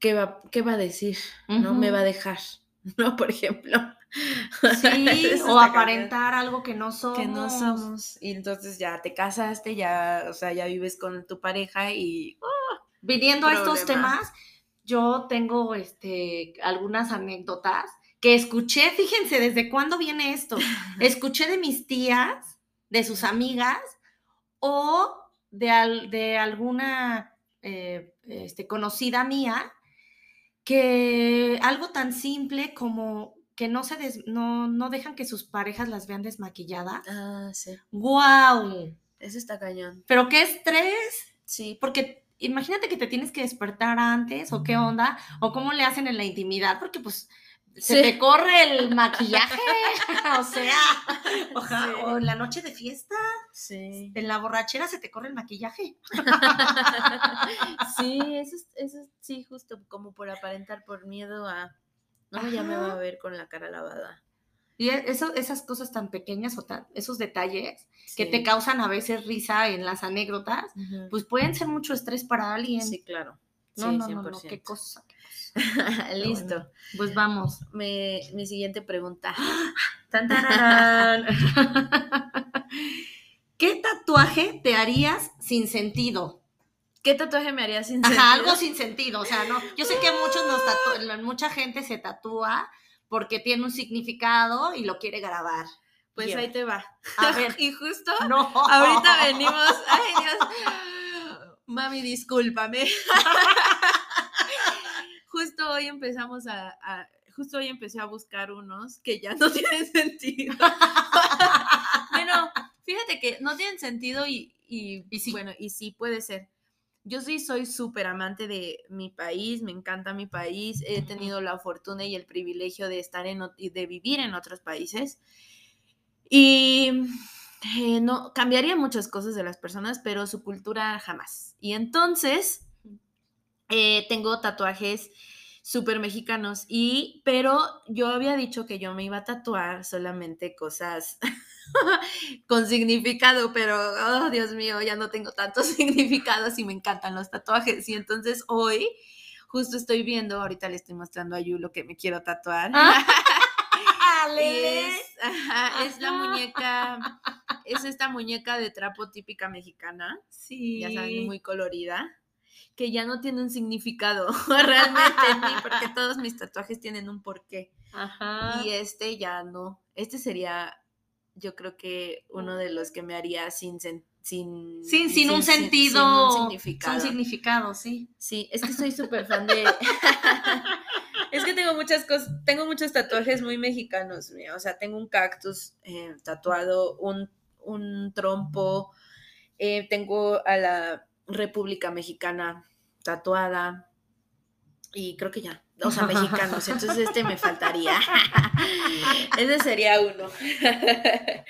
qué va, qué va a decir, ¿no? Me va a dejar, ¿no? Por ejemplo. Sí, o aparentar algo que no somos. que no somos. Y entonces ya te casaste, ya, o sea, ya vives con tu pareja y Viniendo a estos temas, yo tengo este, algunas anécdotas que escuché, fíjense, ¿desde cuándo viene esto? Escuché de mis tías, de sus amigas o de, al- de alguna eh, este, conocida mía que algo tan simple como que no se des- no, no dejan que sus parejas las vean desmaquilladas. Ah, sí. ¡Wow! Eso está cañón. Pero qué estrés. Sí. Porque imagínate que te tienes que despertar antes, o qué onda, o cómo le hacen en la intimidad, porque pues se Sí. te corre el maquillaje, o sea, oja- Sí. o en la noche de fiesta, Sí. en la borrachera se te corre el maquillaje. sí, eso es, eso es- sí, justo como por aparentar, por miedo a no ya me va a ver con la cara lavada. Y e- eso, esas cosas tan pequeñas o tan, esos detalles que te causan a veces risa en las anécdotas, pues pueden ser mucho estrés para alguien. Sí, claro. no, sí, no, no, no, qué 100%. cosa. Listo. Pues vamos. Me- mi siguiente pregunta. Tan. ¿Qué tatuaje te harías sin sentido? ¿Qué tatuaje me haría sin Ajá, sentido? algo sin sentido, o sea, no. Yo sé que muchos nos tatu- mucha gente se tatúa porque tiene un significado y lo quiere grabar. Pues ahí te va. A ver. y justo No. ahorita venimos. Ay, Dios. Mami, discúlpame. Justo hoy empezamos a, a- Justo hoy empecé a buscar unos que ya no tienen sentido. bueno, fíjate que no tienen sentido y, y, Y sí. bueno, y sí puede ser. Yo sí soy súper amante de mi país, me encanta mi país, he tenido la fortuna y el privilegio de estar en de vivir en otros países. Y eh, no cambiaría muchas cosas de las personas, pero su cultura jamás. Y entonces eh, tengo tatuajes súper mexicanos y pero yo había dicho que yo me iba a tatuar solamente cosas con significado, pero oh Dios mío, ya no tengo tantos significados y me encantan los tatuajes. Y entonces hoy justo estoy viendo, ahorita le estoy mostrando a Yu lo que me quiero tatuar. Ah, es, ajá, es la muñeca, es esta muñeca de trapo típica mexicana, Sí. ya saben, muy colorida, que ya no tiene un significado realmente en mí, porque todos mis tatuajes tienen un porqué. Ajá. Y este ya no. Este sería, yo creo que uno de los que me haría sin sen- sin, Sin, sin un sentido. sin un significado. Sin significado, sí. Sí, es que soy súper fan de. es que tengo muchas cosas, tengo muchos tatuajes muy mexicanos, mira, o sea, tengo un cactus eh, tatuado, un, un trompo, eh, tengo a la República Mexicana tatuada y creo que ya, o sea, mexicanos, entonces este me faltaría. Ese sería uno.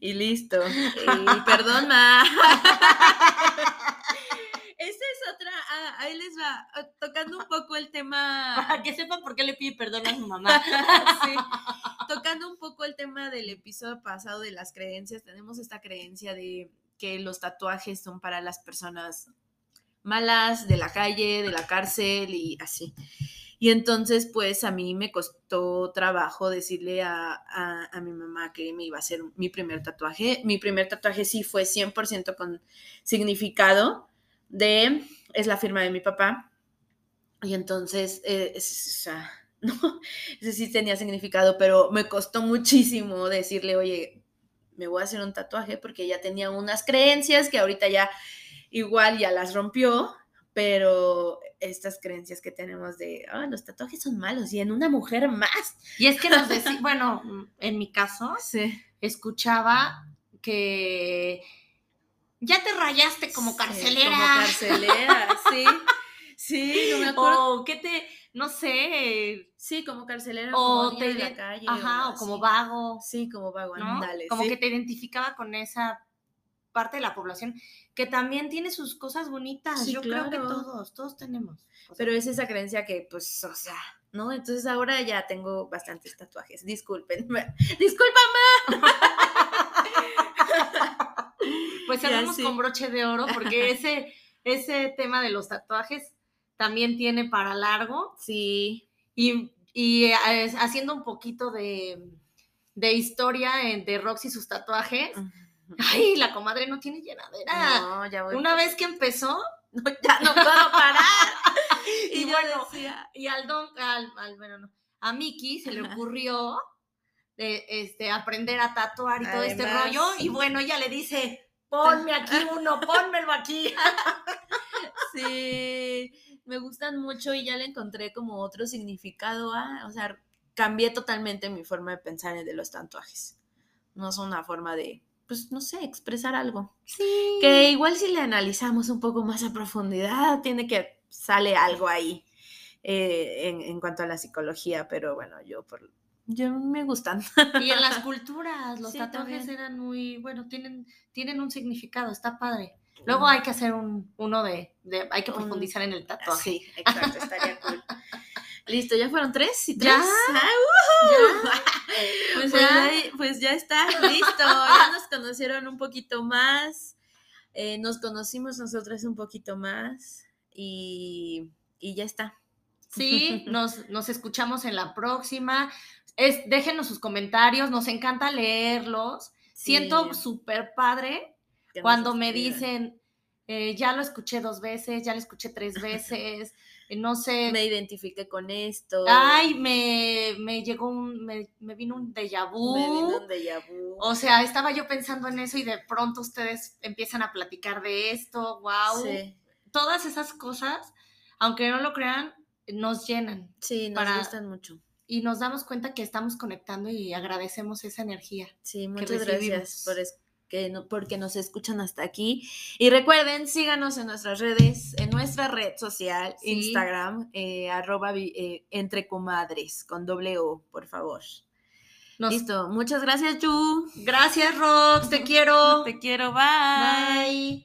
y listo. Y perdón, ma. Esa es otra, ah, ahí les va, ah, tocando un poco el tema, Para que sepan por qué le pide perdón a su mamá. sí, tocando un poco el tema del episodio pasado de las creencias, tenemos esta creencia de que los tatuajes son para las personas malas, de la calle, de la cárcel y así. Y entonces, pues a mí me costó trabajo decirle a, a- mi mamá que me iba a hacer mi primer tatuaje. Mi primer tatuaje sí fue 100% con significado de, es la firma de mi papá. Y entonces, eh, o sea, no, ese sí tenía significado, pero me costó muchísimo decirle, oye, me voy a hacer un tatuaje porque ella tenía unas creencias que ahorita ya igual ya las rompió, pero estas creencias que tenemos de, los tatuajes son malos y en una mujer más. Y es que nos decía, bueno, en mi caso, Sí. escuchaba que ya te rayaste como Sí, carcelera. como carcelera, sí. Sí, no me acuerdo. O que te, no sé, Sí, como carcelera o como te de la ident- calle. ajá, o como vago, Sí, como vago, ¿no? como sí. que te identificaba con esa parte de la población que también tiene sus cosas bonitas. Sí, Yo creo que todos, todos tenemos. Pero es esa creencia que, pues, o sea, ¿no? Entonces ahora ya tengo bastantes tatuajes. Disculpen. Disculpa. Pues cerramos sí. con broche de oro porque ese, ese tema de los tatuajes también tiene para largo Sí. y, y, eh, haciendo un poquito de, de historia de Roxy y sus tatuajes. Ay, la comadre no tiene llenadera. No, ya voy. Una vez que empezó, No, ya no puedo parar. y, bueno, decía, y al don, al, al- bueno, no, a Miki se le ocurrió de, este, aprender a tatuar y todo este rollo, y bueno, ella le dice, ponme aquí uno, pónmelo aquí. sí, me gustan mucho y ya le encontré como otro significado a, o sea, cambié totalmente mi forma de pensar en de los tatuajes. No es una forma de, pues, no sé, expresar algo. Sí. Que igual si le analizamos un poco más a profundidad, tiene que sale algo ahí eh, en, en cuanto a la psicología, pero bueno, yo por yo me gustan. Y en las culturas, los Sí, tatuajes también. eran muy, bueno, tienen, tienen un significado, está padre. Luego hay que hacer un, uno de, de- hay que Un- profundizar en el tatuaje. Sí, exacto, estaría cool. Listo, ya fueron tres y tres. Ya. Ah, Ya. Pues, Pues ya. pues ya está, listo. Ya nos conocieron un poquito más. eh, nos conocimos nosotras un poquito más. Y, y ya está. Sí, nos, nos escuchamos en la próxima. Es, déjenos sus comentarios, nos encanta leerlos. Siento súper padre cuando me dicen, eh, ya lo escuché dos veces, ya lo escuché tres veces, eh, no sé. Me identifiqué con esto. Ay, me, me llegó un, me, me vino un déjà vu. Me vino un déjà vu. O sea, estaba yo pensando en eso y de pronto ustedes empiezan a platicar de esto, wow. Sí, Todas esas cosas, aunque no lo crean, nos llenan sí, nos Para- gustan mucho. y nos damos cuenta que estamos conectando y agradecemos esa energía. Sí, muchas gracias por es- que no- porque nos escuchan hasta aquí. Y recuerden, síganos en nuestras redes, en nuestra red social, Sí. Instagram, eh, arroba eh, entre comadres, con doble O, por favor. Nos- Listo, muchas gracias, Yu. Gracias, Rox, te quiero. Te quiero, bye. Bye.